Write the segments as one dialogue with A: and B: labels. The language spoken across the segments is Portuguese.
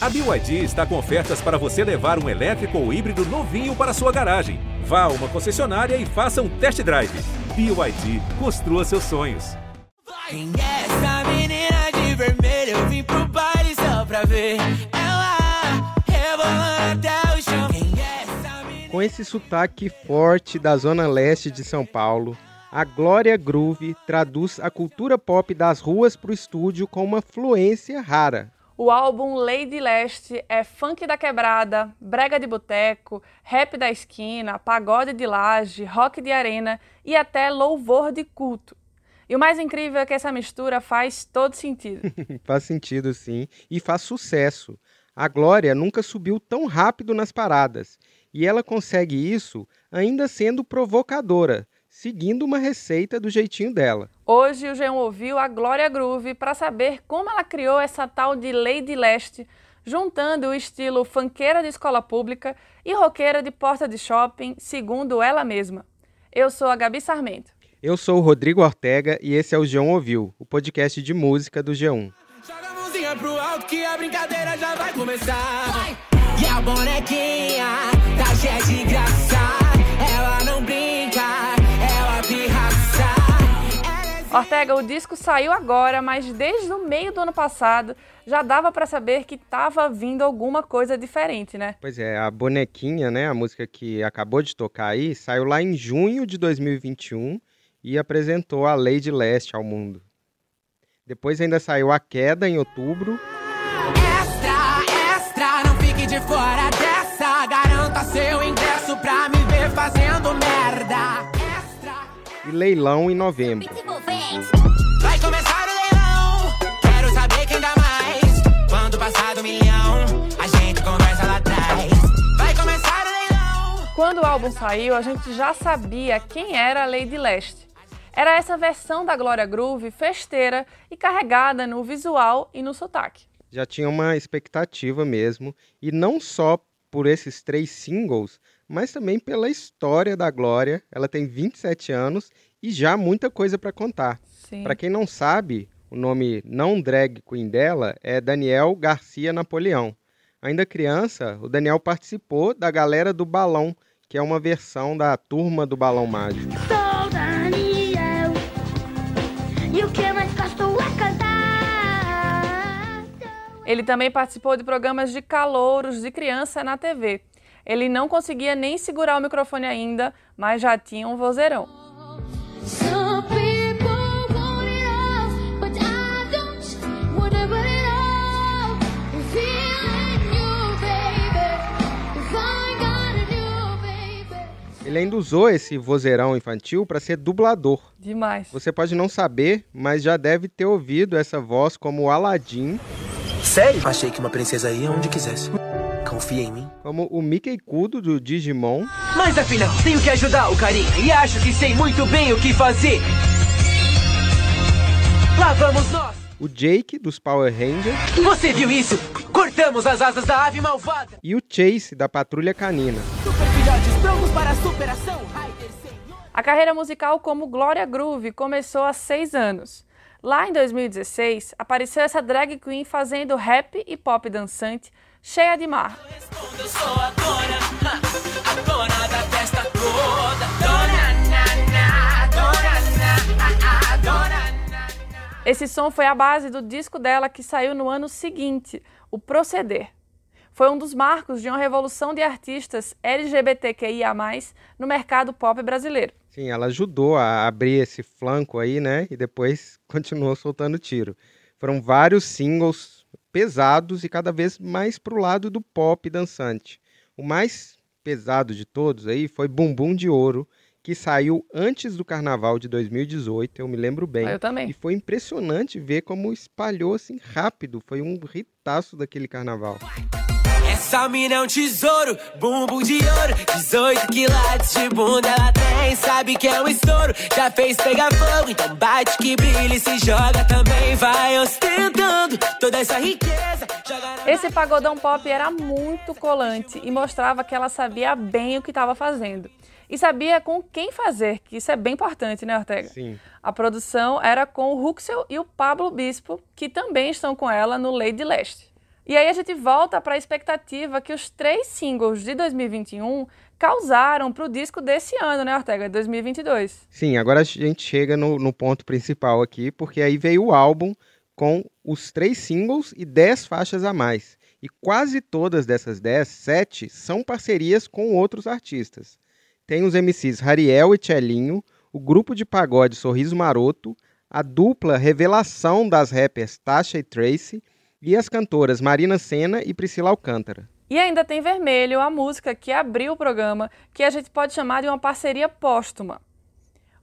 A: A BYD está com ofertas para você levar um elétrico ou híbrido novinho para sua garagem. Vá a uma concessionária e faça um test drive. BYD, construa seus sonhos.
B: Quem é essa menina de vermelho? Eu vim pro baile só pra ver ela rebolando até o chão. Quem é essa menina?
C: Com esse sotaque forte da zona leste de São Paulo, a Glória Groove traduz a cultura pop das ruas para o estúdio com uma fluência rara.
D: O álbum Lady Leste é funk da quebrada, brega de boteco, rap da esquina, pagode de laje, rock de arena e até louvor de culto. E o mais incrível é que essa mistura faz todo sentido.
C: faz sentido sim, e faz sucesso. A Glória nunca subiu tão rápido nas paradas, e ela consegue isso ainda sendo provocadora, seguindo uma receita do jeitinho dela.
D: Hoje o Jean ouviu a Glória Groove para saber como ela criou essa tal de Lady Leste, juntando o estilo funkeira de escola pública e roqueira de porta de shopping, segundo ela mesma. Eu sou a Gabi Sarmento.
C: Eu sou o Rodrigo Ortega e esse é o G1 Ouviu, o podcast de música do G1.
B: Joga a mãozinha pro alto que a brincadeira já vai começar. Vai. E a bonequinha tá cheia de graça.
D: Ortega, o disco saiu agora, mas desde o meio do ano passado já dava para saber que estava vindo alguma coisa diferente, né?
C: Pois é, a Bonequinha, né, a música que acabou de tocar aí, saiu lá em junho de 2021 e apresentou a Lady Leste ao mundo. Depois ainda saiu A Queda em outubro.
B: Extra, extra, não fique de fora dessa. Garanta seu ingresso pra me ver fazendo merda. Extra.
C: E Leilão em novembro.
B: Quando o
D: álbum saiu, a gente já sabia quem era a Lady Leste. Era essa versão da Glória Groove festeira e carregada no visual e no sotaque.
C: Já tinha uma expectativa mesmo, e não só por esses três singles, mas também pela história da Glória. Ela tem 27 anos e já muita coisa para contar. Para quem não sabe, o nome não drag queen dela é Daniel Garcia Napoleão. Ainda criança, o Daniel participou da galera do Balão, que é uma versão da Turma do Balão Mágico.
E: Sou Daniel, e o que mais gosto é cantar.
D: Ele também participou de programas de calouros de criança na TV. Ele não conseguia nem segurar o microfone ainda, mas já tinha um vozeirão.
C: Ele ainda usou esse vozeirão infantil para ser dublador.
D: Demais.
C: Você pode não saber, mas já deve ter ouvido essa voz como o Aladdin,
F: Sério? Achei que uma princesa ia onde quisesse. Confia em mim.
C: como o Mickey Kudo do Digimon,
G: Mas afinal, tenho que ajudar o carinha e acho que sei muito bem o que fazer. Lá vamos nós!
C: o Jake dos Power Rangers
G: Você viu isso? Cortamos as asas da ave malvada.
C: e o Chase da Patrulha Canina.
G: Super filhotes prontos para a superação. Senhor.
D: A carreira musical como Glória Groove começou há seis anos. Lá em 2016, apareceu essa drag queen fazendo rap e pop dançante, cheia de
B: na.
D: Esse som foi a base do disco dela que saiu no ano seguinte, o Proceder. Foi um dos marcos de uma revolução de artistas LGBTQIA+, no mercado pop brasileiro.
C: Sim, ela ajudou a abrir esse flanco aí, né? E depois continuou soltando tiro. Foram vários singles pesados e cada vez mais pro lado do pop dançante. O mais pesado de todos aí foi Bumbum de Ouro, que saiu antes do carnaval de 2018, eu me lembro bem.
D: Ah, eu também.
C: E foi impressionante ver como espalhou assim rápido. Foi um ritaço daquele carnaval.
B: Essa mina é um tesouro, bumbum de ouro 18 quilates de bunda ela tem Sabe que é um estouro, já fez pegar fogo Então bate que brilha e se joga também Vai ostentando toda essa riqueza
D: Esse pagodão pop era muito colante e mostrava que ela sabia bem o que estava fazendo. E sabia com quem fazer, que isso é bem importante, né, Ortega?
C: Sim.
D: A produção era com o Huxel e o Pablo Bispo, que também estão com ela no Lady Leste. E aí a gente volta para a expectativa que os três singles de 2021 causaram para o disco desse ano, né, Ortega? De 2022.
C: Sim, agora a gente chega no, no ponto principal aqui, porque aí veio o álbum com os três singles e dez faixas a mais. E quase todas dessas dez, sete, são parcerias com outros artistas. Tem os MCs Rariel e Tchelinho, o grupo de pagode Sorriso Maroto, a dupla revelação das rappers Tasha e Tracy e as cantoras Marina Senna e Priscila Alcântara.
D: E ainda tem Vermelho, a música que abriu o programa, que a gente pode chamar de uma parceria póstuma.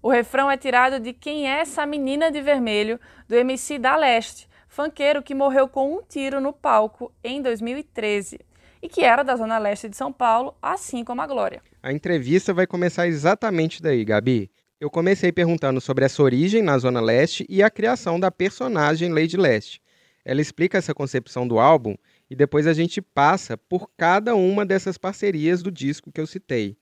D: O refrão é tirado de Quem é essa menina de vermelho, do MC da Leste, funkeiro que morreu com um tiro no palco em 2013 e que era da Zona Leste de São Paulo, assim como a Glória.
C: A entrevista vai começar exatamente daí, Gabi. Eu comecei perguntando sobre essa origem na Zona Leste e a criação da personagem Lady Leste. Ela explica essa concepção do álbum e depois a gente passa por cada uma dessas parcerias do disco que eu citei.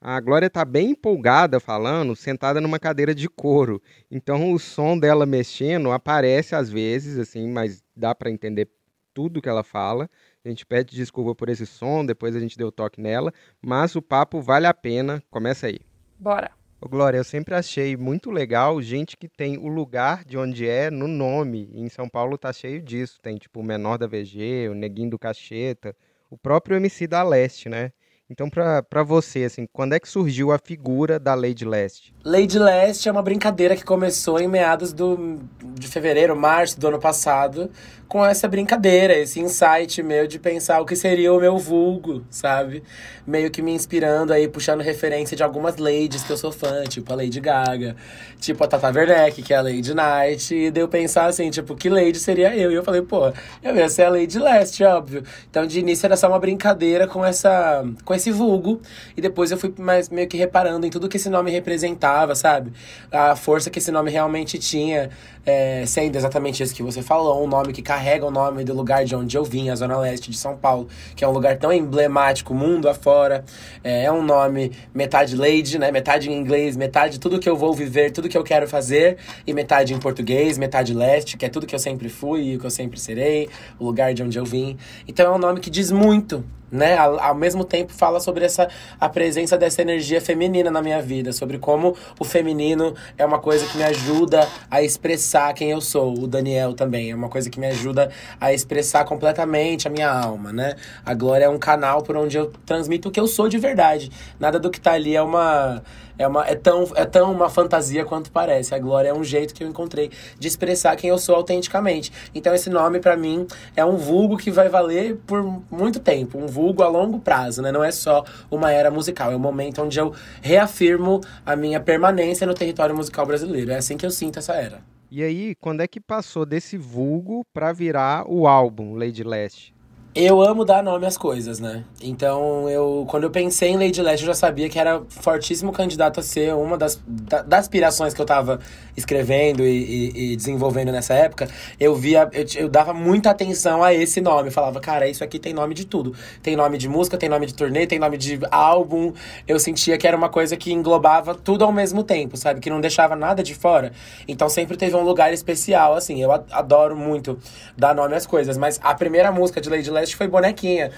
C: A Glória está bem empolgada falando, sentada numa cadeira de couro. Então o som dela mexendo aparece às vezes, assim, mas dá para entender tudo que ela fala. A gente pede desculpa por esse som, depois a gente deu toque nela, mas o papo vale a pena. Começa aí.
D: Bora!
C: Ô, Glória, eu sempre achei muito legal gente que tem o lugar de onde é no nome. E em São Paulo tá cheio disso. Tem tipo o Menor da VG, o Neguinho do Cacheta, o próprio MC da Leste, né? Então, pra você, assim, quando é que surgiu a figura da Lady Leste?
F: Lady Leste é uma brincadeira que começou em meados do, de fevereiro, março do ano passado, com essa brincadeira, esse insight meu de pensar o que seria o meu vulgo, sabe? Meio que me inspirando aí, puxando referência de algumas ladies que eu sou fã, tipo a Lady Gaga, tipo a Tata Werneck, que é a Lady Night, e deu pensar assim, tipo, que lady seria eu? E eu falei, pô, eu ia ser a Lady Leste, óbvio. Então, de início era só uma brincadeira com essa com esse vulgo, e depois eu fui mais meio que reparando em tudo que esse nome representava, sabe? A força que esse nome realmente tinha, é, sendo exatamente isso que você falou, um nome que carrega o nome do lugar de onde eu vim, a Zona Leste de São Paulo, que é um lugar tão emblemático, mundo afora. É, é um nome metade lady, né? Metade em inglês, metade tudo que eu vou viver, tudo que eu quero fazer, e metade em português, metade leste, que é tudo que eu sempre fui e o que eu sempre serei, o lugar de onde eu vim. Então é um nome que diz muito né? Ao, ao, mesmo tempo fala sobre essa a presença dessa energia feminina na minha vida, sobre como o feminino é uma coisa que me ajuda a expressar quem eu sou. O Daniel também é uma coisa que me ajuda a expressar completamente a minha alma, né? A Glória é um canal por onde eu transmito o que eu sou de verdade. Nada do que tá ali é uma é, uma, é, tão, é tão uma fantasia quanto parece. A glória é um jeito que eu encontrei de expressar quem eu sou autenticamente. Então esse nome para mim é um vulgo que vai valer por muito tempo, um vulgo a longo prazo, né? Não é só uma era musical, é um momento onde eu reafirmo a minha permanência no território musical brasileiro. É assim que eu sinto essa era.
C: E aí, quando é que passou desse vulgo para virar o álbum Lady Leste?
F: Eu amo dar nome às coisas, né? Então, eu quando eu pensei em Lady Leste, eu já sabia que era fortíssimo candidato a ser uma das, da, das aspirações que eu tava escrevendo e, e, e desenvolvendo nessa época. Eu via, eu, eu, dava muita atenção a esse nome. Eu falava, cara, isso aqui tem nome de tudo. Tem nome de música, tem nome de turnê, tem nome de álbum. Eu sentia que era uma coisa que englobava tudo ao mesmo tempo, sabe? Que não deixava nada de fora. Então, sempre teve um lugar especial, assim. Eu adoro muito dar nome às coisas. Mas a primeira música de Lady Leste foi bonequinha.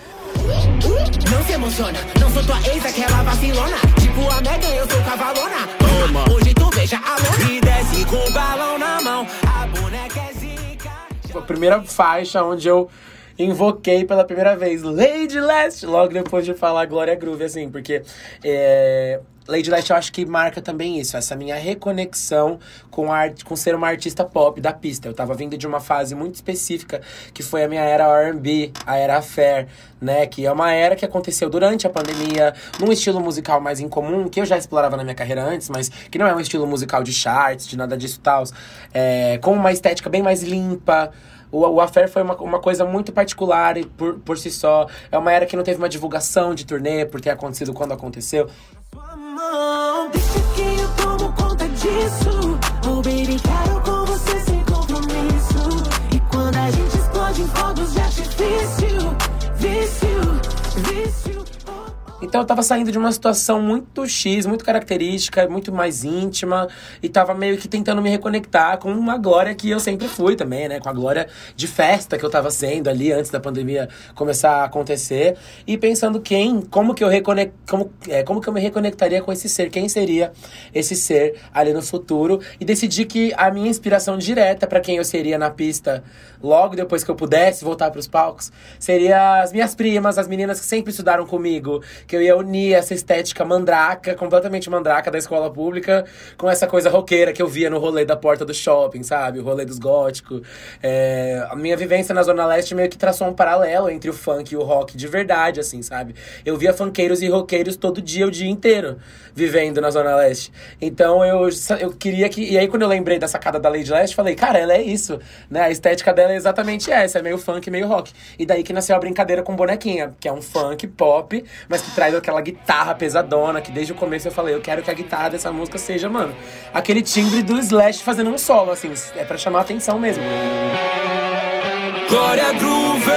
B: Não se emociona, não sou tua ex, aquela vacilona. Tipo a Megan, eu sou cavalona. Toma. Hoje tu beija a lona e desce com o balão na mão. A boneca é zica.
F: A primeira faixa onde eu invoquei pela primeira vez Lady Leste, logo depois de falar Glória Groove, assim, porque é, Lady Leste eu acho que marca também isso, essa minha reconexão com, a, com ser uma artista pop da pista. Eu tava vindo de uma fase muito específica, que foi a minha era R&B, a era fair, né? Que é uma era que aconteceu durante a pandemia, num estilo musical mais incomum, que eu já explorava na minha carreira antes, mas que não é um estilo musical de charts, de nada disso tal. É, com uma estética bem mais limpa, o, o Affair foi uma, uma coisa muito particular por, por si só. É uma era que não teve uma divulgação de turnê por ter acontecido quando aconteceu.
B: Deixa que eu tomo conta disso. Oh, baby, com você sem compromisso. E quando a gente explode em fogos de artifício,
F: Então eu tava saindo de uma situação muito X, muito característica, muito mais íntima. E tava meio que tentando me reconectar com uma glória que eu sempre fui também, né? Com a glória de festa que eu tava sendo ali antes da pandemia começar a acontecer. E pensando quem, como que eu reconect, como, é, como que eu me reconectaria com esse ser, quem seria esse ser ali no futuro. E decidi que a minha inspiração direta para quem eu seria na pista logo depois que eu pudesse voltar para os palcos seria as minhas primas, as meninas que sempre estudaram comigo, que eu ia unir essa estética mandraca, completamente mandraca da escola pública, com essa coisa roqueira que eu via no rolê da porta do shopping, sabe? O rolê dos góticos. É, a minha vivência na Zona Leste meio que traçou um paralelo entre o funk e o rock de verdade, assim, sabe? Eu via funkeiros e roqueiros todo dia, o dia inteiro, vivendo na Zona Leste. Então eu, eu queria que. E aí, quando eu lembrei da sacada da Lady Leste, falei, cara, ela é isso, né? A estética dela é exatamente essa, é meio funk, meio rock. E daí que nasceu a brincadeira com bonequinha, que é um funk pop, mas que traz aquela guitarra pesadona, que desde o começo eu falei, eu quero que a guitarra dessa música seja, mano, aquele timbre do Slash fazendo um solo, assim, é pra chamar a atenção mesmo.
B: Glória Groove,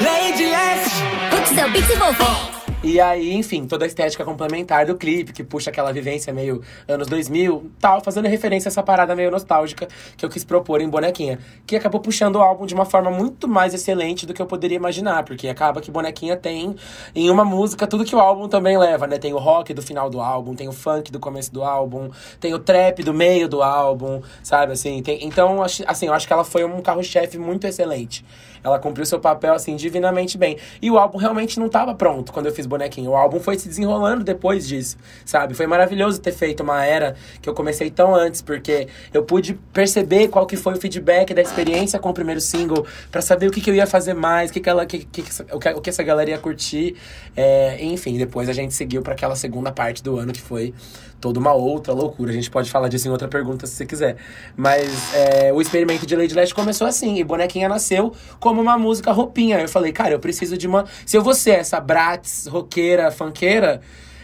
B: Lady Leste.
E: Hook seu Pix vovô.
F: E aí, enfim, toda a estética complementar do clipe, que puxa aquela vivência meio anos 2000, tal, fazendo referência a essa parada meio nostálgica que eu quis propor em Bonequinha. Que acabou puxando o álbum de uma forma muito mais excelente do que eu poderia imaginar, porque acaba que Bonequinha tem em uma música tudo que o álbum também leva, né? Tem o rock do final do álbum, tem o funk do começo do álbum, tem o trap do meio do álbum, sabe? Assim, tem, então, assim, eu acho que ela foi um carro-chefe muito excelente. Ela cumpriu seu papel, assim, divinamente bem. E o álbum realmente não estava pronto quando eu fiz Bonequinho. O álbum foi se desenrolando depois disso, sabe? Foi maravilhoso ter feito uma era que eu comecei tão antes, porque eu pude perceber qual que foi o feedback da experiência com o primeiro single, pra saber o que, que eu ia fazer mais, o que, que, ela, que, que, o, que, o que essa galera ia curtir. É, enfim, depois a gente seguiu para aquela segunda parte do ano, que foi toda uma outra loucura. A gente pode falar disso em outra pergunta se você quiser. Mas é, o experimento de Lady Leste começou assim, e Bonequinha nasceu como uma música roupinha. Eu falei, cara, eu preciso de uma. Se eu vou ser essa Bratz roqueira, funkeira.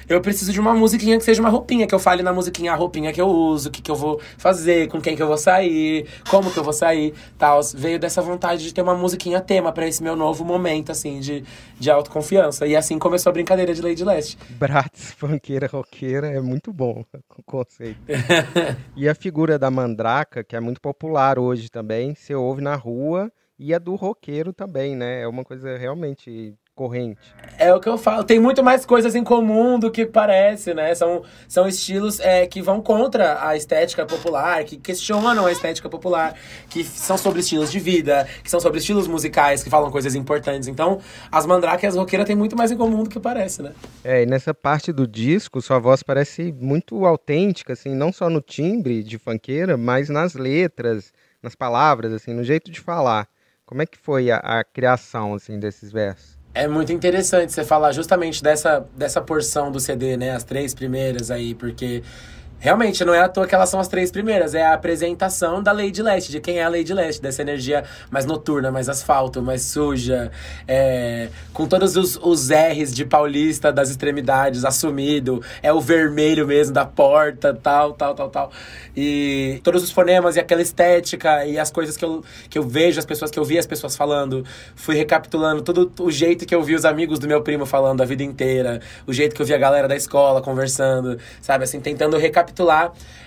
F: Eu preciso de uma musiquinha que seja uma roupinha, que eu fale na musiquinha a roupinha que eu uso, o que, que eu vou fazer, com quem que eu vou sair, como que eu vou sair, tal. Veio dessa vontade de ter uma musiquinha tema pra esse meu novo momento, assim, de, de autoconfiança. E assim começou a brincadeira de Lady Leste.
C: Bratz, funkeira, roqueira, é muito bom o conceito. e a figura da mandraca, que é muito popular hoje também, você ouve na rua, e a do roqueiro também, né? É uma coisa realmente corrente.
F: É o que eu falo. Tem muito mais coisas em comum do que parece, né? São, são estilos é, que vão contra a estética popular, que questionam a estética popular, que são sobre estilos de vida, que são sobre estilos musicais, que falam coisas importantes. Então, as mandrake e as roqueiras têm muito mais em comum do que parece, né?
C: É, e nessa parte do disco, sua voz parece muito autêntica, assim, não só no timbre de funkeira, mas nas letras, nas palavras, assim, no jeito de falar. Como é que foi a, a criação, assim, desses versos?
F: É muito interessante você falar justamente dessa, dessa porção do CD, né? As três primeiras aí, porque realmente não é à toa que elas são as três primeiras. É a apresentação da Lady Leste, de quem é a Lady Leste, dessa energia mais noturna, mais asfalto, mais suja, é, com todos os, os R's de paulista das extremidades assumido. É o vermelho mesmo da porta, tal, tal, tal, tal. E todos os fonemas e aquela estética e as coisas que eu, que eu vejo, as pessoas que eu vi as pessoas falando. Fui recapitulando todo o jeito que eu vi os amigos do meu primo falando a vida inteira, o jeito que eu vi a galera da escola conversando, sabe? Assim, tentando recapitular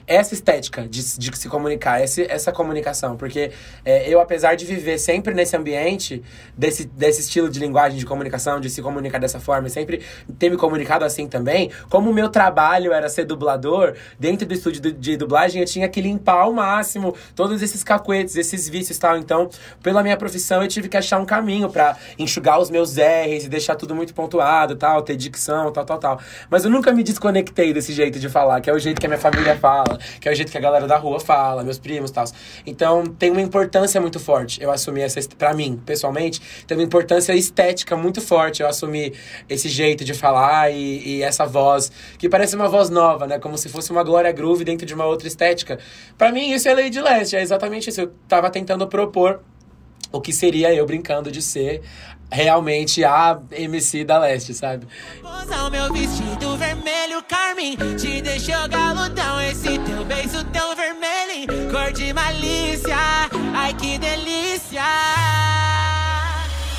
F: essa estética de, de se comunicar, esse, essa comunicação. Porque é, eu, apesar de viver sempre nesse ambiente, desse, desse estilo de linguagem de comunicação, de se comunicar dessa forma, sempre ter me comunicado assim também, como o meu trabalho era ser dublador, dentro do estúdio de, de dublagem eu tinha que limpar ao máximo todos esses cacuetes, esses vícios e tal. Então, pela minha profissão, eu tive que achar um caminho pra enxugar os meus R's e deixar tudo muito pontuado, tal, ter dicção, tal, tal, tal. Mas eu nunca me desconectei desse jeito de falar, que é o jeito que a minha família fala, que é o jeito que a galera da rua fala, meus primos e tal. Então, tem uma importância muito forte eu assumir essa, pra mim, pessoalmente, tem uma importância estética muito forte eu assumir esse jeito de falar e, e essa voz, que parece uma voz nova, né? Como se fosse uma Glória Groove dentro de uma outra estética. Pra mim, isso é Lady Leste, é exatamente isso. Eu tava tentando propor o que seria eu brincando de ser realmente a MC da Leste, sabe?
B: Usar o meu vestido vermelho carmim Te deixou galudão Esse teu beijo tão vermelho Cor de malícia Ai que delícia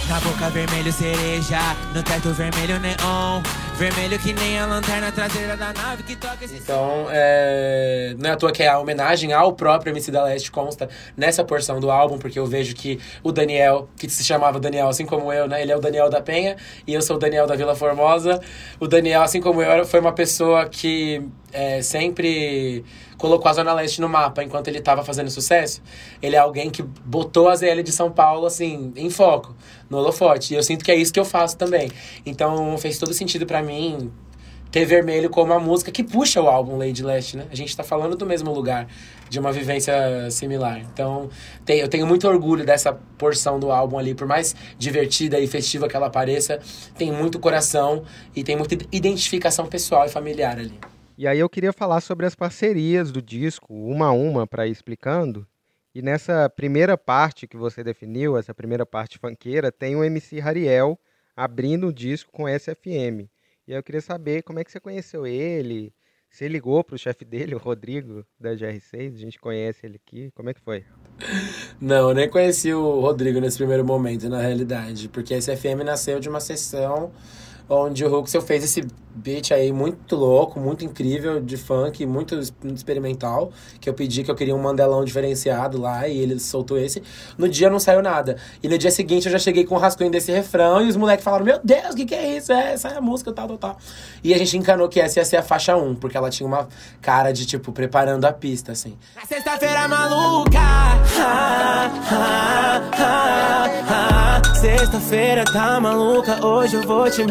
B: Na boca vermelho cereja, no teto vermelho neon. Vermelho que nem a lanterna traseira da nave que toca esse
F: Então, é... não é à toa que a homenagem ao próprio MC da Leste consta nessa porção do álbum, porque eu vejo que o Daniel, que se chamava Daniel, assim como eu, né? Ele é o Daniel da Penha e eu sou o Daniel da Vila Formosa. O Daniel, assim como eu, foi uma pessoa que é, sempre colocou a Zona Leste no mapa enquanto ele estava fazendo sucesso. Ele é alguém que botou a ZL de São Paulo, assim, em foco, no holofote. E eu sinto que é isso que eu faço também. Então, fez todo sentido pra mim ter vermelho como a música que puxa o álbum Lady Leste, né? A gente tá falando do mesmo lugar, de uma vivência similar. Então, tem- eu tenho muito orgulho dessa porção do álbum ali, por mais divertida e festiva que ela pareça, tem muito coração e tem muita identificação pessoal e familiar ali.
C: E aí eu queria falar sobre as parcerias do disco, uma a uma, para ir explicando. E nessa primeira parte que você definiu, essa primeira parte funkeira, tem o MC Rariel abrindo o disco com SFM. E eu queria saber como é que você conheceu ele, você ligou para o chefe dele, o Rodrigo, da GR6, a gente conhece ele aqui, como é que foi?
F: Não, eu nem conheci o Rodrigo nesse primeiro momento, na realidade. Porque esse FM nasceu de uma sessão onde o Huxel fez esse beat aí muito louco, muito incrível, de funk, muito experimental. Que eu pedi que eu queria um mandelão diferenciado lá e ele soltou esse. No dia não saiu nada. E no dia seguinte eu já cheguei com o rascunho desse refrão e os moleques falaram: Meu Deus, o que, que é isso? É, essa é a música, tal, tal, tal. E a gente encanou que essa ia ser a faixa 1, porque ela tinha uma cara de tipo preparando a pista, assim.
B: Na sexta-feira maluca. Ah, ah, ah. Sexta-feira tá maluca, hoje eu vou te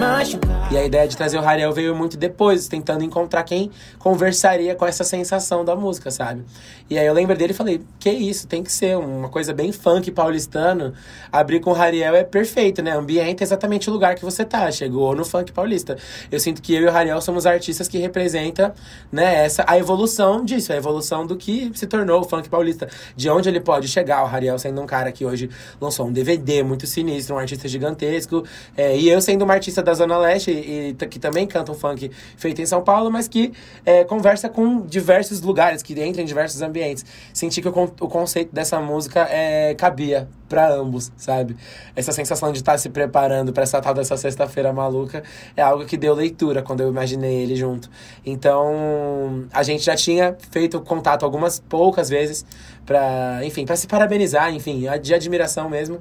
F: E a ideia de trazer o Rariel veio muito depois, tentando encontrar quem conversaria com essa sensação da música, sabe? E aí eu lembro dele e falei, que isso, tem que ser uma coisa bem funk paulistano. Abrir com o Rariel é perfeito, né? Ambiente é exatamente o lugar que você tá. Chegou no funk paulista. Eu sinto que eu e o Rariel somos artistas que representam, né, essa, a evolução disso, a evolução do que se tornou o funk paulista. De onde ele pode chegar, o Rariel sendo um cara que hoje lançou um DVD muito sinistro, um artista gigantesco. é, e eu sendo uma artista da Zona Leste e, t- que também canta um funk feito em São Paulo, mas que é, conversa com diversos lugares, que entra em diversos ambientes. Senti que o, o conceito dessa música é, cabia pra ambos, sabe? Essa sensação de estar se preparando pra essa tal dessa sexta-feira maluca é algo que deu leitura quando eu imaginei ele junto. Então, a gente já tinha feito contato algumas poucas vezes pra, enfim, pra se parabenizar, enfim, de admiração mesmo.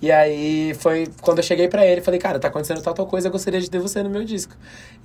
F: E aí foi quando eu cheguei pra ele, falei, cara, tá acontecendo tal tal coisa, eu gostaria de ter você no meu disco.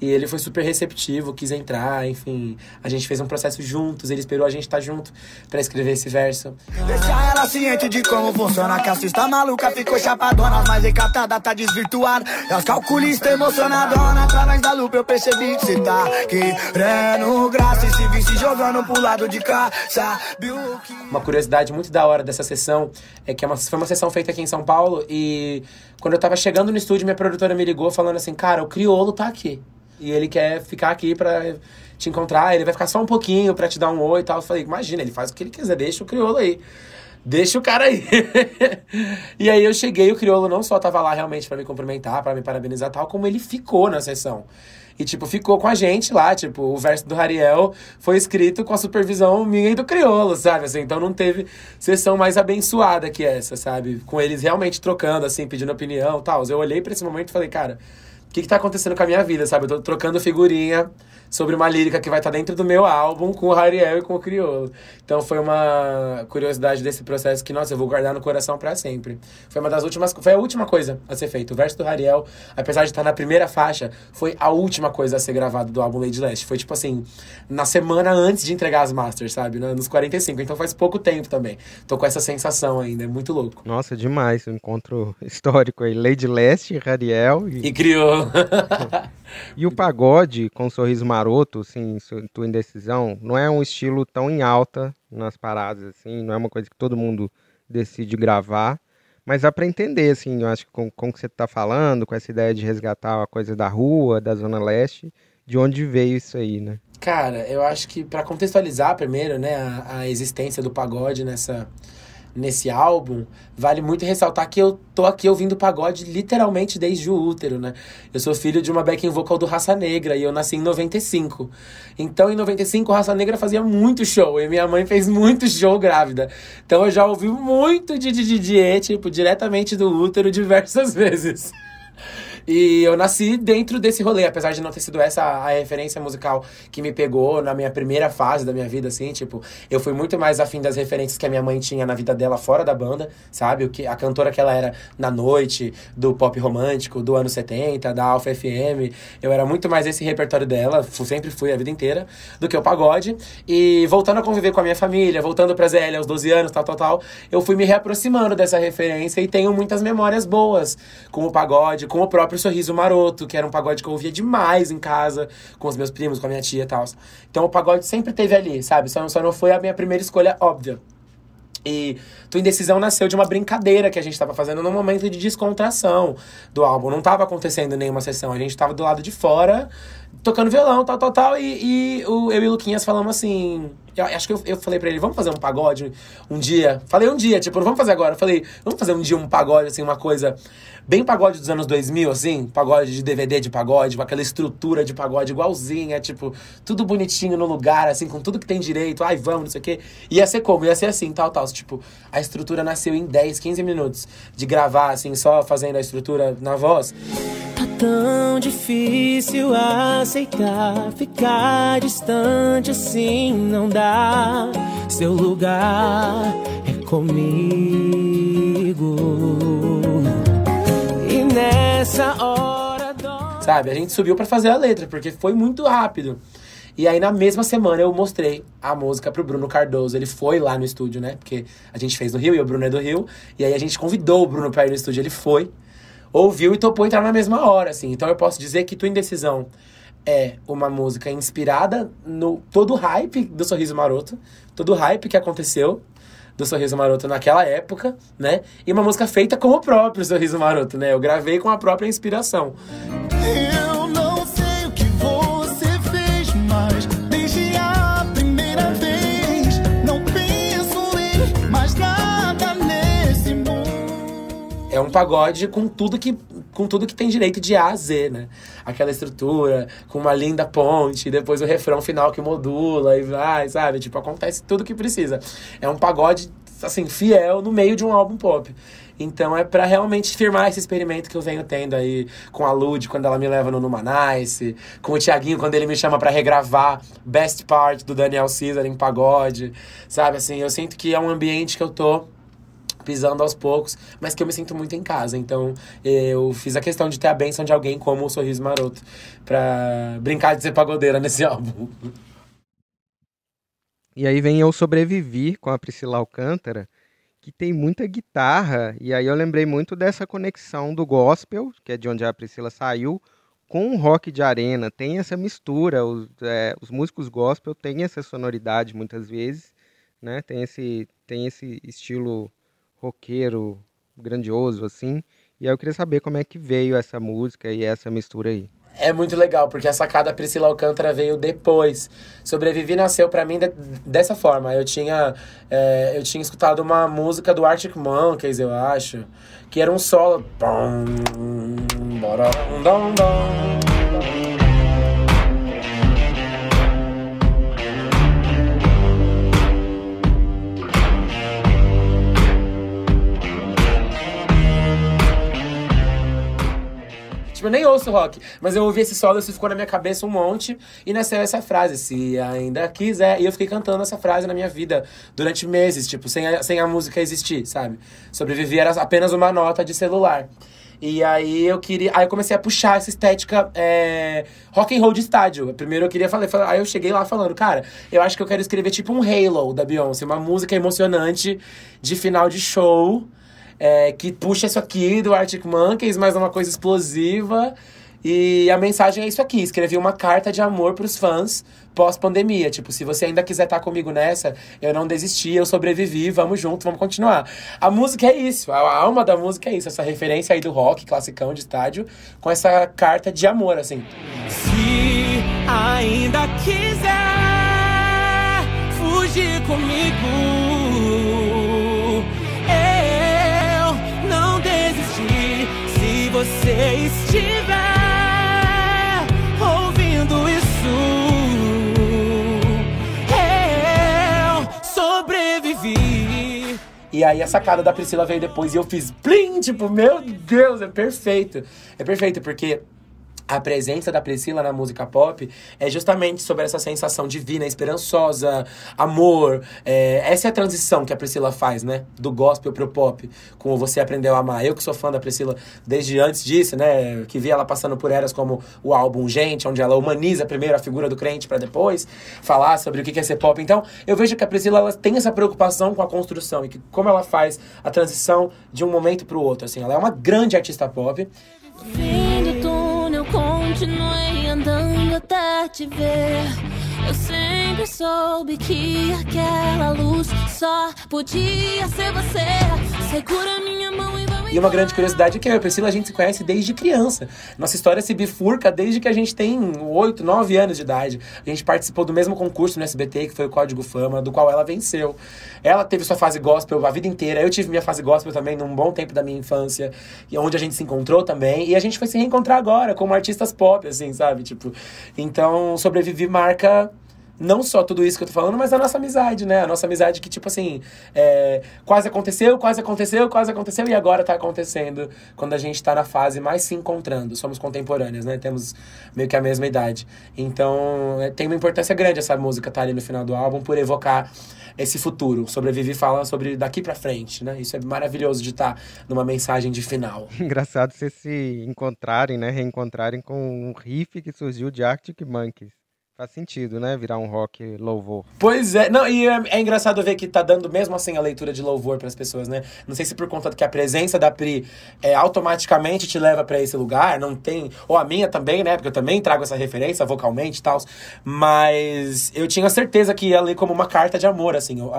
F: E ele foi super receptivo, quis entrar, enfim. A gente fez um processo juntos, ele esperou a gente estar junto pra escrever esse verso.
H: Deixa ela ciente de como funciona Que a cista maluca ficou chapadona Mas encatada tá desvirtuada E as calculistas emocionadona Através da lupa eu percebi que cê tá querendo graça E se vi se jogando pro lado de cá Sabe o que...
F: Uma curiosidade muito da hora dessa sessão é que é uma, foi uma sessão feita aqui em São Paulo e quando eu tava chegando no estúdio, minha produtora me ligou falando assim, cara, o Criolo tá aqui. E ele quer ficar aqui pra te encontrar, ele vai ficar só um pouquinho pra te dar um oi e tal. Eu falei, imagina, ele faz o que ele quiser, deixa o Criolo aí. Deixa o cara aí. e aí eu cheguei, o Criolo não só tava lá realmente pra me cumprimentar, pra me parabenizar tal, como ele ficou na sessão. E, tipo, ficou com a gente lá, tipo, o verso do Rariel foi escrito com a supervisão minha e do Criolo, sabe? Assim, então não teve sessão mais abençoada que essa, sabe? Com eles realmente trocando, assim, pedindo opinião e tal. Eu olhei pra esse momento e falei, cara, o que, que tá acontecendo com a minha vida, sabe? Eu tô trocando figurinha sobre uma lírica que vai estar dentro do meu álbum com o Rariel e com o Criolo. Então foi uma curiosidade desse processo que, nossa, eu vou guardar no coração pra sempre. Foi uma das últimas, foi a última coisa a ser feita. O verso do Rariel, apesar de estar na primeira faixa, foi a última coisa a ser gravada do álbum Lady Leste. Foi tipo assim, na semana antes de entregar as masters, sabe? Nos 45. Então faz pouco tempo também. Tô com essa sensação ainda, é muito louco.
C: Nossa, demais, um encontro histórico aí. Lady Leste, Rariel e,
F: E criou.
C: e o pagode com sorriso maroto, assim, tua indecisão, não é um estilo tão em alta nas paradas, assim, não é uma coisa que todo mundo decide gravar, mas dá pra entender, assim, eu acho que com, com o que você tá falando, com essa ideia de resgatar a coisa da rua, da Zona Leste, de onde veio isso aí, né?
F: Cara, eu acho que pra contextualizar primeiro, né, a, a existência do pagode nessa nesse álbum, vale muito ressaltar que eu tô aqui ouvindo pagode literalmente desde o útero, né? Eu sou filho de uma backing vocal do Raça Negra e eu nasci em 95. Então, em 95, o Raça Negra fazia muito show e minha mãe fez muito show grávida. Então, eu já ouvi muito de Didier, tipo, diretamente do útero diversas vezes. E eu nasci dentro desse rolê, apesar de não ter sido essa a referência musical que me pegou na minha primeira fase da minha vida, assim, tipo, eu fui muito mais afim das referências que a minha mãe tinha na vida dela fora da banda, sabe? O que a cantora que ela era na noite, do pop romântico, do ano 70, da Alpha FM. Eu era muito mais esse repertório dela, sempre fui a vida inteira, do que o pagode. E voltando a conviver com a minha família, voltando pra ZL aos 12 anos, tal, tal, tal, eu fui me reaproximando dessa referência e tenho muitas memórias boas com o pagode, com o próprio Sorriso Maroto, que era um pagode que eu ouvia demais em casa, com os meus primos, com a minha tia e tal. Então o pagode sempre teve ali, sabe? Só, só não foi a minha primeira escolha óbvia. E Tua Indecisão nasceu de uma brincadeira que a gente tava fazendo num momento de descontração do álbum. Não tava acontecendo nenhuma sessão. A gente tava do lado de fora, tocando violão, tal, tal, tal. E, e o, eu e o Luquinhas falamos assim. Eu acho que eu, eu falei pra ele, vamos fazer um pagode um dia. Falei um dia, tipo, não vamos fazer agora. Eu falei, vamos fazer um dia um pagode, assim, uma coisa bem pagode dos anos 2000, assim, pagode de DVD de pagode, com aquela estrutura de pagode igualzinha, tipo, tudo bonitinho no lugar, assim, com tudo que tem direito, ai, vamos, não sei o quê. Ia ser como? Ia ser assim, tal, tal. Tipo, a estrutura nasceu em 10, 15 minutos de gravar, assim, só fazendo a estrutura na voz.
B: Tá tão difícil aceitar ficar distante assim não dá. Seu lugar é comigo. E nessa hora.
F: Sabe? A gente subiu pra fazer a letra, porque foi muito rápido. E aí, na mesma semana, eu mostrei a música pro Bruno Cardoso. Ele foi lá no estúdio, né? Porque a gente fez no Rio e o Bruno é do Rio. E aí a gente convidou o Bruno pra ir no estúdio. Ele foi, ouviu e topou entrar na mesma hora, assim. Então eu posso dizer que Tua Indecisão é uma música inspirada no todo o hype do Sorriso Maroto. Todo o hype que aconteceu do Sorriso Maroto naquela época, né? E uma música feita com o próprio Sorriso Maroto, né? Eu gravei com a própria inspiração.
I: Eu
F: pagode com tudo que com tudo que tem direito de A a Z, né? Aquela estrutura, com uma linda ponte, e depois o refrão final que modula e vai, sabe? Tipo, acontece tudo que precisa. É um pagode, assim, fiel no meio de um álbum pop. Então é pra realmente firmar esse experimento que eu venho tendo aí com a Lud quando ela me leva no Numanice, com o Tiaguinho quando ele me chama pra regravar Best Part do Daniel Caesar em pagode, sabe? Assim, eu sinto que é um ambiente que eu tô pisando aos poucos, mas que eu me sinto muito em casa. Então, eu fiz a questão de ter a benção de alguém como o Sorriso Maroto pra brincar de ser pagodeira nesse álbum.
C: E aí vem Eu Sobrevivi com a Priscila Alcântara, que tem muita guitarra, e aí eu lembrei muito dessa conexão do gospel, que é de onde a Priscila saiu, com o rock de arena. Tem essa mistura, os, é, os músicos gospel têm essa sonoridade muitas vezes, né? Tem esse, tem esse estilo roqueiro grandioso, assim. E aí eu queria saber como é que veio essa música e essa mistura aí.
F: É muito legal, porque a sacada Priscila Alcântara veio depois. Sobrevivi nasceu pra mim de- dessa forma. Eu tinha, é, eu tinha escutado uma música do Arctic Monkeys, eu acho, que era um solo. Tipo, eu nem ouço rock, mas eu ouvi esse solo, isso ficou na minha cabeça um monte, e nasceu essa frase, se ainda quiser. E eu fiquei cantando essa frase na minha vida durante meses, tipo, sem a, sem a música existir, sabe? Sobreviver era apenas uma nota de celular. E aí eu queria. Aí eu comecei a puxar essa estética é, rock and roll de estádio. Primeiro eu queria falar, falar- aí eu cheguei lá falando, cara, eu acho que eu quero escrever tipo um Halo da Beyoncé, uma música emocionante de final de show é, que puxa isso aqui do Arctic Monkeys, mas é uma coisa explosiva. E a mensagem é isso aqui: escrevi uma carta de amor pros fãs pós-pandemia. Tipo, se você ainda quiser estar comigo nessa, eu não desisti, eu sobrevivi, vamos junto, vamos continuar. A música é isso, a alma da música é isso, essa referência aí do rock, classicão de estádio, com essa carta de amor, assim.
B: Se ainda quiser fugir comigo, você estiver ouvindo isso, eu sobrevivi.
F: E aí a sacada da Priscila veio depois e eu fiz plim, tipo, meu Deus, é perfeito. É perfeito, porque a presença da Priscila na música pop é justamente sobre essa sensação divina, esperançosa, amor. É, essa é a transição que a Priscila faz, né? Do gospel pro pop, com Você Aprendeu a Amar. Eu que sou fã da Priscila desde antes disso, né? Que vi ela passando por eras como o álbum Gente, onde ela humaniza primeiro a figura do crente para depois falar sobre o que é ser pop. Então, eu vejo que a Priscila ela tem essa preocupação com a construção e que como ela faz a transição de um momento pro outro, assim. Ela é uma grande artista pop.
E: túnel, continuei andando até te ver. Eu sempre soube que aquela luz só podia ser você. Segura minha mão e
F: E uma grande curiosidade é que eu e a Priscila a gente se conhece desde criança. Nossa história se bifurca desde que a gente tem 8, 9 anos de idade. A gente participou do mesmo concurso no SBT, que foi o Código Fama, do qual ela venceu. Ela teve sua fase gospel a vida inteira. Eu tive minha fase gospel também num bom tempo da minha infância, e onde a gente se encontrou também. E a gente foi se reencontrar agora como artistas pop, assim, sabe? Tipo, então sobreviver marca não só tudo isso que eu tô falando, mas a nossa amizade, né? A nossa amizade que, tipo assim, é, quase aconteceu, quase aconteceu, quase aconteceu e agora tá acontecendo quando a gente tá na fase mais se encontrando. Somos contemporâneas, né? Temos meio que a mesma idade. Então, é, tem uma importância grande essa música tá ali no final do álbum por evocar esse futuro. Sobrevive fala sobre daqui pra frente, né? Isso é maravilhoso de estar numa mensagem de final.
C: Engraçado vocês se encontrarem, né? Reencontrarem com um riff que surgiu de Arctic Monkeys. Faz sentido, né? Virar um rock louvor.
F: Pois é, não, e é, é engraçado ver que tá dando mesmo assim a leitura de louvor pras pessoas, né? Não sei se por conta que a presença da Pri é, automaticamente te leva pra esse lugar, não tem. Ou a minha também, né? Porque eu também trago essa referência vocalmente e tal. Mas eu tinha certeza que ia ler como uma carta de amor, assim. A,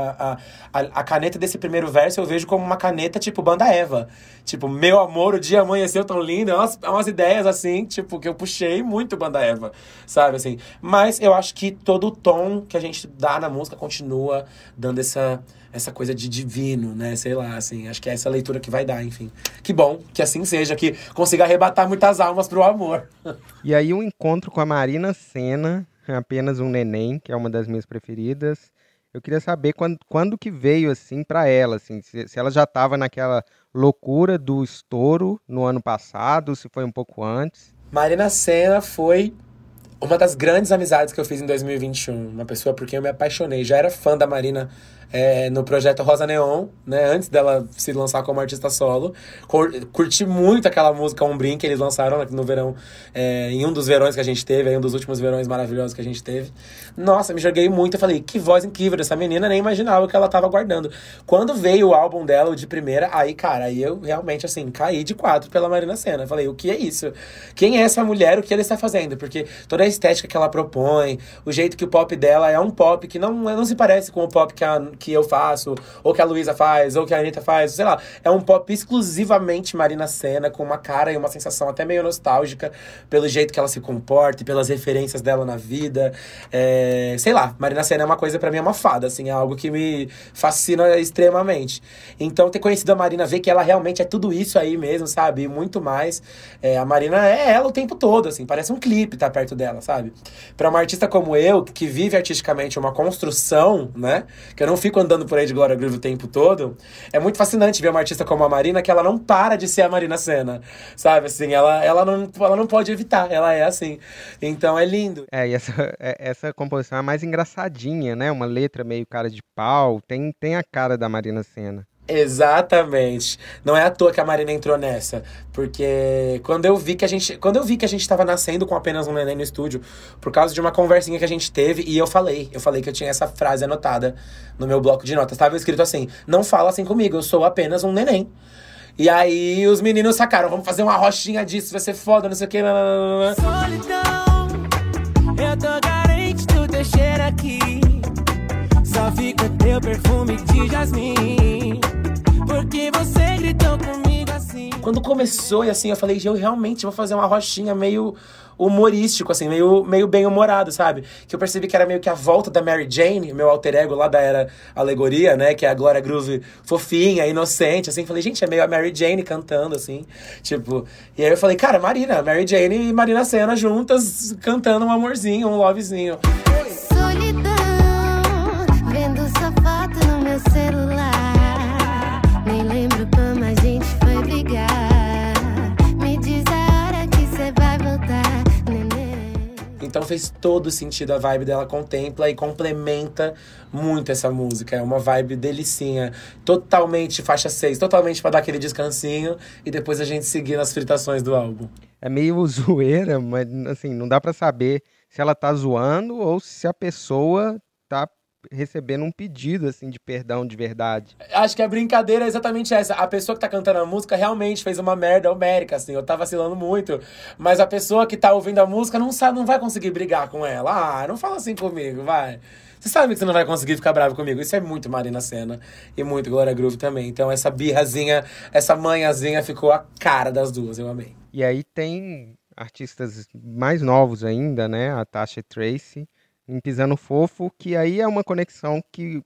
F: a, a, a caneta desse primeiro verso eu vejo como uma caneta tipo Banda Eva. Tipo, meu amor, o dia amanheceu tão lindo. É umas, é umas ideias assim, tipo, que eu puxei muito Banda Eva, sabe? Assim. Mas eu acho que todo o tom que a gente dá na música continua dando essa, essa coisa de divino, né? Sei lá, assim. Acho que é essa leitura que vai dar, enfim. Que bom que assim seja, que consiga arrebatar muitas almas pro amor.
C: E aí um encontro com a Marina Senna, apenas um neném, que é uma das minhas preferidas. Eu queria saber quando, quando que veio assim pra ela, assim, se, se ela já estava naquela loucura do estouro no ano passado, se foi um pouco antes.
F: Marina Senna foi uma das grandes amizades que eu fiz em 2021. Uma pessoa por quem eu me apaixonei. Já era fã da Marina é, no projeto Rosa Neon, né? Antes dela se lançar como artista solo. Cur- Curti muito aquela música Umbrim que eles lançaram no verão, é, em um dos verões que a gente teve, aí um dos últimos verões maravilhosos que a gente teve. Nossa, me joguei muito. Eu falei, que voz incrível dessa menina, nem imaginava o que ela tava guardando. Quando veio o álbum dela, o de primeira, aí, cara, aí eu realmente, assim, caí de quatro pela Marina Senna. Falei, o que é isso? Quem é essa mulher? O que ela está fazendo? Porque toda a estética que ela propõe, o jeito que o pop dela é um pop que não, não se parece com o pop que, a, que eu faço, ou que a Luísa faz, ou que a Anitta faz, sei lá. É um pop exclusivamente Marina Senna, com uma cara e uma sensação até meio nostálgica, pelo jeito que ela se comporta e pelas referências dela na vida. É, sei lá, Marina Senna é uma coisa pra mim, é uma fada, assim, é algo que me fascina extremamente. Então, ter conhecido a Marina, ver que ela realmente é tudo isso aí mesmo, sabe? E muito mais. É, a Marina é ela o tempo todo, assim, parece um clipe estar perto dela, sabe? Pra uma artista como eu, que vive artisticamente uma construção, né? Que eu não fico andando por aí de Glória Groove o tempo todo, é muito fascinante ver uma artista como a Marina, que ela não para de ser a Marina Senna, sabe? Assim, ela, ela, não, ela não pode evitar, ela é assim. Então é lindo.
C: É, e essa, é- essa composição é mais engraçadinha, né? Uma letra meio cara de pau, tem, tem a cara da Marina Senna.
F: Exatamente. Não é à toa que a Marina entrou nessa, porque quando eu vi que a gente, quando eu vi que a gente tava nascendo com apenas um neném no estúdio, por causa de uma conversinha que a gente teve e eu falei, eu falei que eu tinha essa frase anotada no meu bloco de notas, tava escrito assim: "Não fala assim comigo, eu sou apenas um neném". E aí os meninos sacaram, vamos fazer uma rochinha disso, vai ser foda, não sei o que.
B: Solidão, eu tô carente do teu cheiro aqui. Só fica teu perfume de jasmim. Porque você gritou comigo assim.
F: Quando começou, e assim, eu falei, eu realmente vou fazer uma rochinha meio humorístico, assim, meio, meio bem humorado, sabe? Que eu percebi que era meio que a volta da Mary Jane, meu alter ego lá da era Alegoria, né? Que é a Glória Groove fofinha, inocente, assim. Falei, gente, é meio a Mary Jane cantando, assim. Tipo, e aí eu falei, cara, Marina, Mary Jane e Marina Senna juntas cantando um amorzinho, um lovezinho.
E: Solidão,
F: Então fez todo sentido a vibe dela, contempla e complementa muito essa música. É uma vibe delicinha, totalmente faixa 6, totalmente pra dar aquele descansinho e depois a gente seguir nas fritações do álbum.
C: É meio zoeira, mas assim, não dá pra saber se ela tá zoando ou se a pessoa recebendo um pedido assim de perdão de verdade.
F: Acho que a brincadeira é exatamente essa. A pessoa que tá cantando a música realmente fez uma merda homérica, assim. Eu tava vacilando muito. Mas a pessoa que tá ouvindo a música não sabe, não vai conseguir brigar com ela. Ah, não fala assim comigo, vai. Você sabe que você não vai conseguir ficar bravo comigo. Isso é muito Marina Senna e muito Glória Groove também. Então essa birrazinha, essa manhãzinha ficou a cara das duas. Eu amei.
C: E aí tem artistas mais novos ainda, né? A Tasha e Tracy em Pisando Fofo, que aí é uma conexão que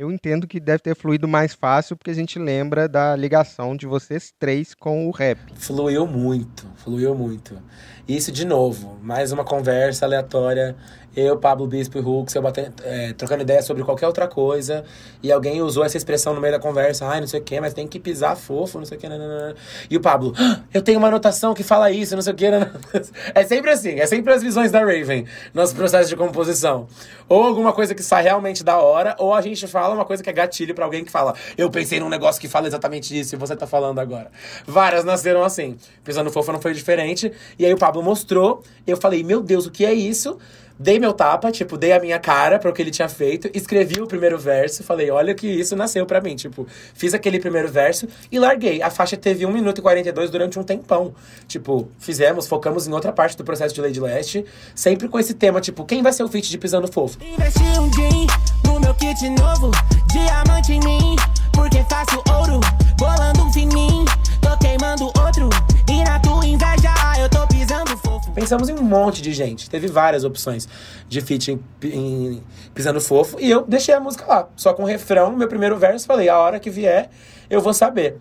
C: eu entendo que deve ter fluído mais fácil, porque a gente lembra da ligação de vocês três com o rap.
F: Fluiu muito, fluiu muito. Isso de novo, mais uma conversa aleatória. Eu, Pablo Bispo e Hulk, eu bate- é, trocando ideia sobre qualquer outra coisa. E alguém usou essa expressão no meio da conversa. Ai, não sei o que, mas tem que pisar fofo, não sei o que. Nananana. E o Pablo, "Ah, eu tenho uma anotação que fala isso, não sei o que. É sempre assim, é sempre as visões da Raven nosso processo de composição. Ou alguma coisa que sai realmente da hora, ou a gente fala uma coisa que é gatilho pra alguém que fala, eu pensei num negócio que fala exatamente isso e você tá falando agora. Várias nasceram assim. Pisando fofo não foi diferente. E aí o Pablo mostrou, eu falei, meu Deus, o que é isso? Dei meu tapa, tipo, dei a minha cara para o que ele tinha feito, escrevi o primeiro verso, falei, olha que isso nasceu pra mim, tipo, fiz aquele primeiro verso e larguei. A faixa teve 1 minuto e 42 durante um tempão. Tipo, fizemos, focamos em outra parte do processo de Lady Leste, sempre com esse tema, tipo, quem vai ser o feat de Pisando Fofo?
B: Investi um din no meu kit novo, diamante em mim, porque faço ouro, bolando um fininho, tô queimando outro,
F: Pensamos em um monte de gente. Teve várias opções de feat em, em Pisando Fofo. E eu deixei a música lá. Só com o refrão, meu primeiro verso, falei, a hora que vier, eu vou saber.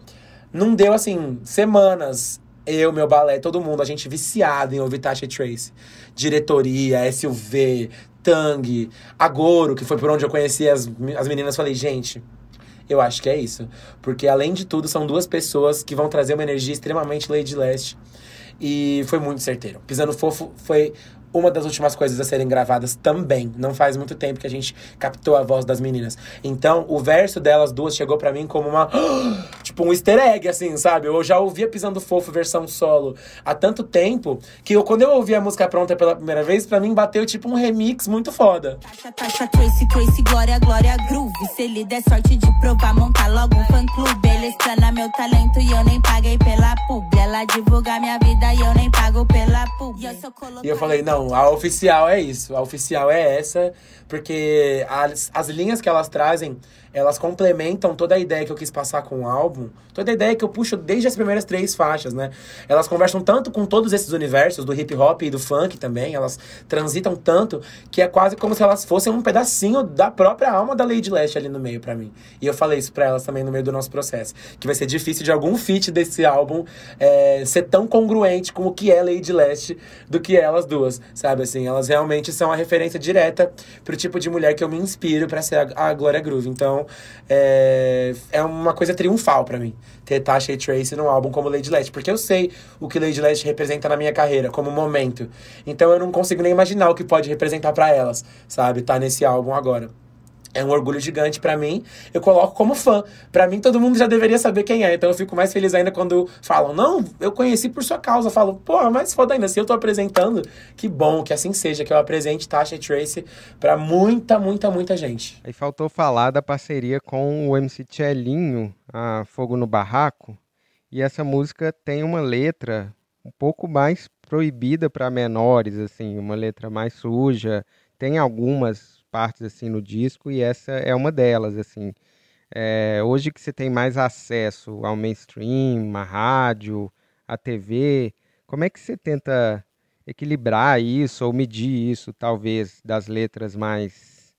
F: Não deu, assim, semanas. Eu, meu balé, todo mundo, a gente viciado em ouvir Tasha Trace. Diretoria, SUV, Tang, Agoro, que foi por onde eu conheci as, as meninas. Falei, gente, eu acho que é isso. Porque, além de tudo, são duas pessoas que vão trazer uma energia extremamente Lady Leste. E foi muito certeiro. Pisando Fofo foi uma das últimas coisas a serem gravadas também. Não faz muito tempo que a gente captou a voz das meninas. Então, o verso delas duas chegou pra mim como uma. Tipo, um easter egg, assim, sabe? Eu já ouvia Pisando Fofo versão solo há tanto tempo que eu, quando eu ouvi a música pronta pela primeira vez, pra mim bateu tipo um remix muito foda.
J: Tasha, Tasha, Tracy, Tracy, Glória, Glória, Groove. Se ele der sorte de provar, montar logo um fã-clube. Ele explana meu talento e eu nem paguei pela pub. Ela divulga minha vida e eu nem pago pela pub. E eu sou
F: E eu falei, não, a oficial é isso. A oficial é essa, porque as, as linhas que elas trazem, elas complementam toda a ideia que eu quis passar com o álbum. Toda a ideia que eu puxo desde as primeiras três faixas, né? Elas conversam tanto com todos esses universos, do hip hop e do funk também. Elas transitam tanto que é quase como se elas fossem um pedacinho da própria alma da Lady Leste ali no meio pra mim. E eu falei isso pra elas também no meio do nosso processo. Que vai ser difícil de algum feat desse álbum é, ser tão congruente com o que é Lady Leste do que elas duas, sabe? Assim, elas realmente são a referência direta pro tipo de mulher que eu me inspiro pra ser a, a Glória Groove. Então, é, é uma coisa triunfal pra mim ter Tasha e Tracy num álbum como Lady Leste, porque eu sei o que Lady Leste representa na minha carreira como momento. Então eu não consigo nem imaginar o que pode representar pra elas, sabe? Tá nesse álbum agora. É um orgulho gigante pra mim. Eu coloco como fã. Pra mim, todo mundo já deveria saber quem é. Então eu fico mais feliz ainda quando falam, não, eu conheci por sua causa. Eu falo, pô, mas foda ainda, se eu tô apresentando, que bom, que assim seja, que eu apresente Tasha e Tracy pra muita, muita, muita gente.
C: Aí faltou falar da parceria com o MC Tchelinho, a Fogo no Barraco. E essa música tem uma letra um pouco mais proibida para menores, assim, uma letra mais suja. Tem algumas partes assim no disco e essa é uma delas, assim. É, hoje que você tem mais acesso ao mainstream, à rádio, à TV, como é que você tenta equilibrar isso ou medir isso, talvez, das letras mais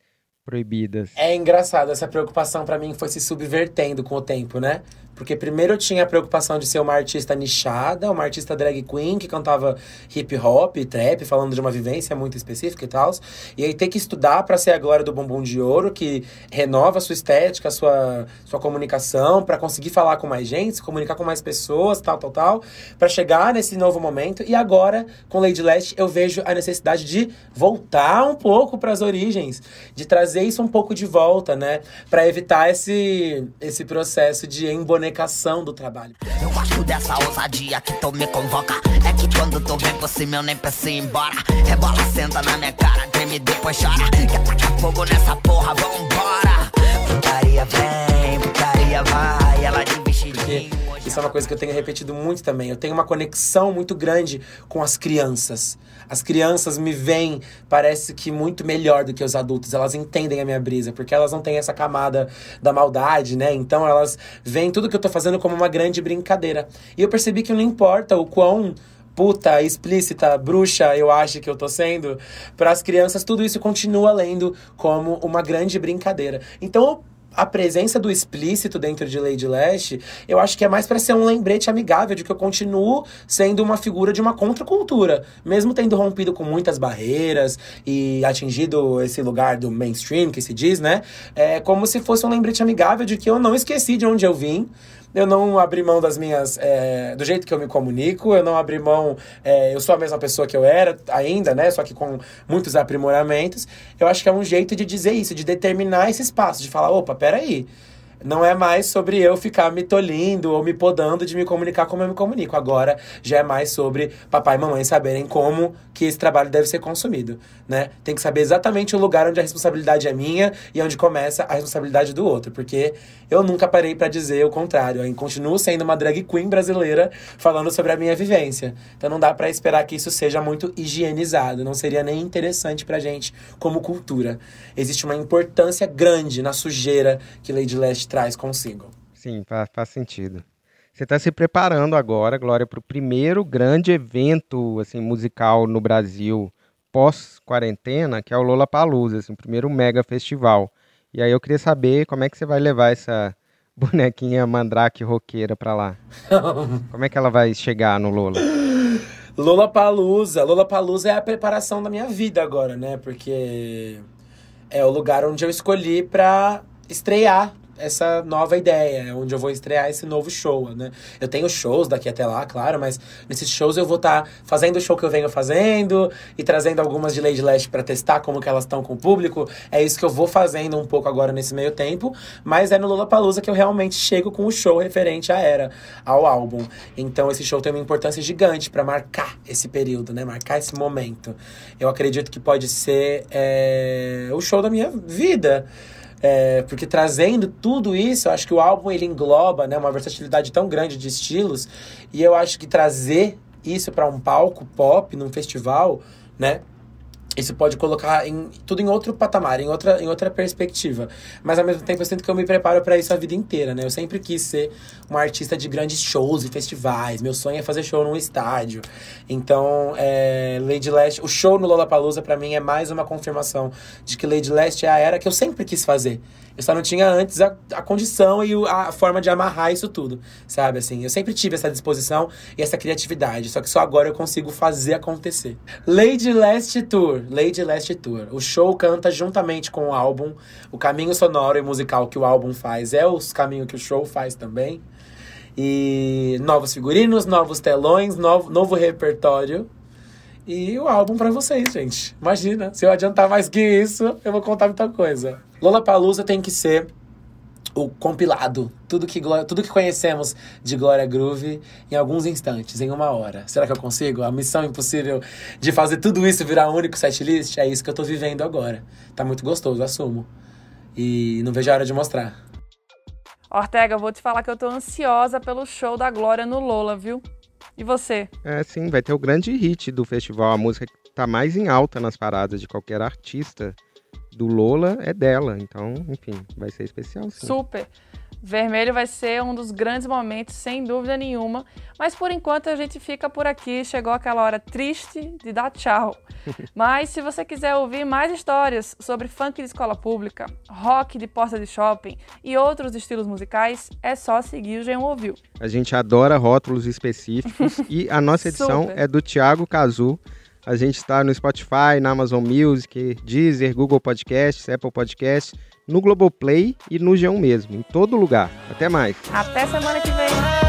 C: proibidas?
F: É engraçado, essa preocupação pra mim foi se subvertendo com o tempo, né? Porque primeiro eu tinha a preocupação de ser uma artista nichada, uma artista drag queen que cantava hip hop, trap, falando de uma vivência muito específica e tal. E aí ter que estudar pra ser a glória do bumbum de ouro, que renova sua estética, sua, sua comunicação, pra conseguir falar com mais gente, se comunicar com mais pessoas, tal, tal, tal, Pra chegar nesse novo momento. E agora, com Lady Leste, eu vejo a necessidade de voltar um pouco pras origens, de trazer isso um pouco de volta, né? Pra evitar esse, esse processo de do trabalho.
K: Eu gosto dessa ousadia que tu me convoca. É que quando tu vem por cima eu nem penso em ir embora. Rebola, senta na minha cara, treme depois chora. Quer tacar fogo nessa porra, vambora. Putaria vem, putaria vai. Ela de vestidinho.
F: Isso é uma coisa que eu tenho repetido muito também. Eu tenho uma conexão muito grande com as crianças. As crianças me veem, parece que muito melhor do que os adultos. Elas entendem a minha brisa, porque elas não têm essa camada da maldade, né? Então elas veem tudo que eu tô fazendo como uma grande brincadeira. E eu percebi que não importa o quão puta, explícita, bruxa, eu acho que eu tô sendo, para as crianças tudo isso continua lendo como uma grande brincadeira. Então, a presença do explícito dentro de Lady Lash, eu acho que é mais para ser um lembrete amigável de que eu continuo sendo uma figura de uma contracultura, mesmo tendo rompido com muitas barreiras e atingido esse lugar do mainstream que se diz, né? É como se fosse um lembrete amigável de que eu não esqueci de onde eu vim, eu não abri mão das minhas. é, do jeito que eu me comunico, eu não abri mão. é, eu sou a mesma pessoa que eu era ainda, né? Só que com muitos aprimoramentos. Eu acho que é um jeito de dizer isso, de determinar esse espaço, de falar: opa, peraí. Não é mais sobre eu ficar me tolindo ou me podando de me comunicar como eu me comunico. Agora já é mais sobre papai e mamãe saberem como que esse trabalho deve ser consumido, né? Tem que saber exatamente o lugar onde a responsabilidade é minha e onde começa a responsabilidade do outro, porque eu nunca parei pra dizer o contrário. Eu continuo sendo uma drag queen brasileira falando sobre a minha vivência. Então não dá pra esperar que isso seja muito higienizado, não seria nem interessante pra gente como cultura. Existe uma importância grande na sujeira que Lady Leste traz consigo.
C: Sim, fa- faz sentido. Você está se preparando agora, Glória, para o primeiro grande evento assim, musical no Brasil pós-quarentena, que é o Lollapalooza, assim, o primeiro mega festival. E aí eu queria saber como é que você vai levar essa bonequinha mandrake roqueira para lá. Como é que ela vai chegar no Lola?
F: Lola Palusa. Lola Palusa é a preparação da minha vida agora, né? Porque é o lugar onde eu escolhi pra estrear essa nova ideia, é onde eu vou estrear esse novo show, né? Eu tenho shows daqui até lá, claro, mas nesses shows eu vou estar fazendo o show que eu venho fazendo e trazendo algumas de Lady Lash pra testar como que elas estão com o público. É isso que eu vou fazendo um pouco agora nesse meio tempo, mas é no Lollapalooza que eu realmente chego com o show referente à era, ao álbum. Então esse show tem uma importância gigante pra marcar esse período, né? Marcar esse momento. Eu acredito que pode ser é, o show da minha vida. É, porque trazendo tudo isso, eu acho que o álbum ele engloba né, uma versatilidade tão grande de estilos. E eu acho que trazer isso para um palco pop, num festival, né? Isso pode colocar em, tudo em outro patamar, em outra, em outra perspectiva. Mas ao mesmo tempo eu sinto que eu me preparo para isso a vida inteira, né? Eu sempre quis ser um artista de grandes shows e festivais. Meu sonho é fazer show num estádio. Então, é, Lady Leste, o show no Lollapalooza para mim é mais uma confirmação de que Lady Leste é a era que eu sempre quis fazer. Eu só não tinha antes a, a condição e a forma de amarrar isso tudo, sabe? Assim, eu sempre tive essa disposição e essa criatividade, só que só agora eu consigo fazer acontecer. Lady Last Tour, Lady Last Tour. O show canta juntamente com o álbum. O caminho sonoro e musical que o álbum faz é o caminho que o show faz também. E novos figurinos, novos telões, novo, novo repertório. E o álbum pra vocês, gente. Imagina, se eu adiantar mais que isso, eu vou contar muita coisa. Lollapalooza tem que ser o compilado. Tudo que, tudo que conhecemos de Glória Groove em alguns instantes, em uma hora. Será que eu consigo? A missão impossível de fazer tudo isso virar um único setlist é isso que eu tô vivendo agora. Tá muito gostoso, assumo. E não vejo a hora de mostrar.
D: Ortega, eu vou te falar que eu tô ansiosa pelo show da Glória no Lola, viu? E você?
C: É, sim, vai ter o grande hit do festival, a música que tá mais em alta nas paradas de qualquer artista do Lola é dela. Então, enfim, vai ser especial sim.
D: Super. Vermelho vai ser um dos grandes momentos, sem dúvida nenhuma. Mas por enquanto a gente fica por aqui. Chegou aquela hora triste de dar tchau. Mas se você quiser ouvir mais histórias sobre funk de escola pública, rock de porta de shopping e outros estilos musicais, é só seguir o G1 Ouviu.
C: A gente adora rótulos específicos e a nossa edição
D: Super.
C: é do Thiago Cazu. A gente está no Spotify, na Amazon Music, Deezer, Google Podcasts, Apple Podcasts, no Globoplay e no G1 mesmo, em todo lugar. Até mais.
D: Até semana que vem.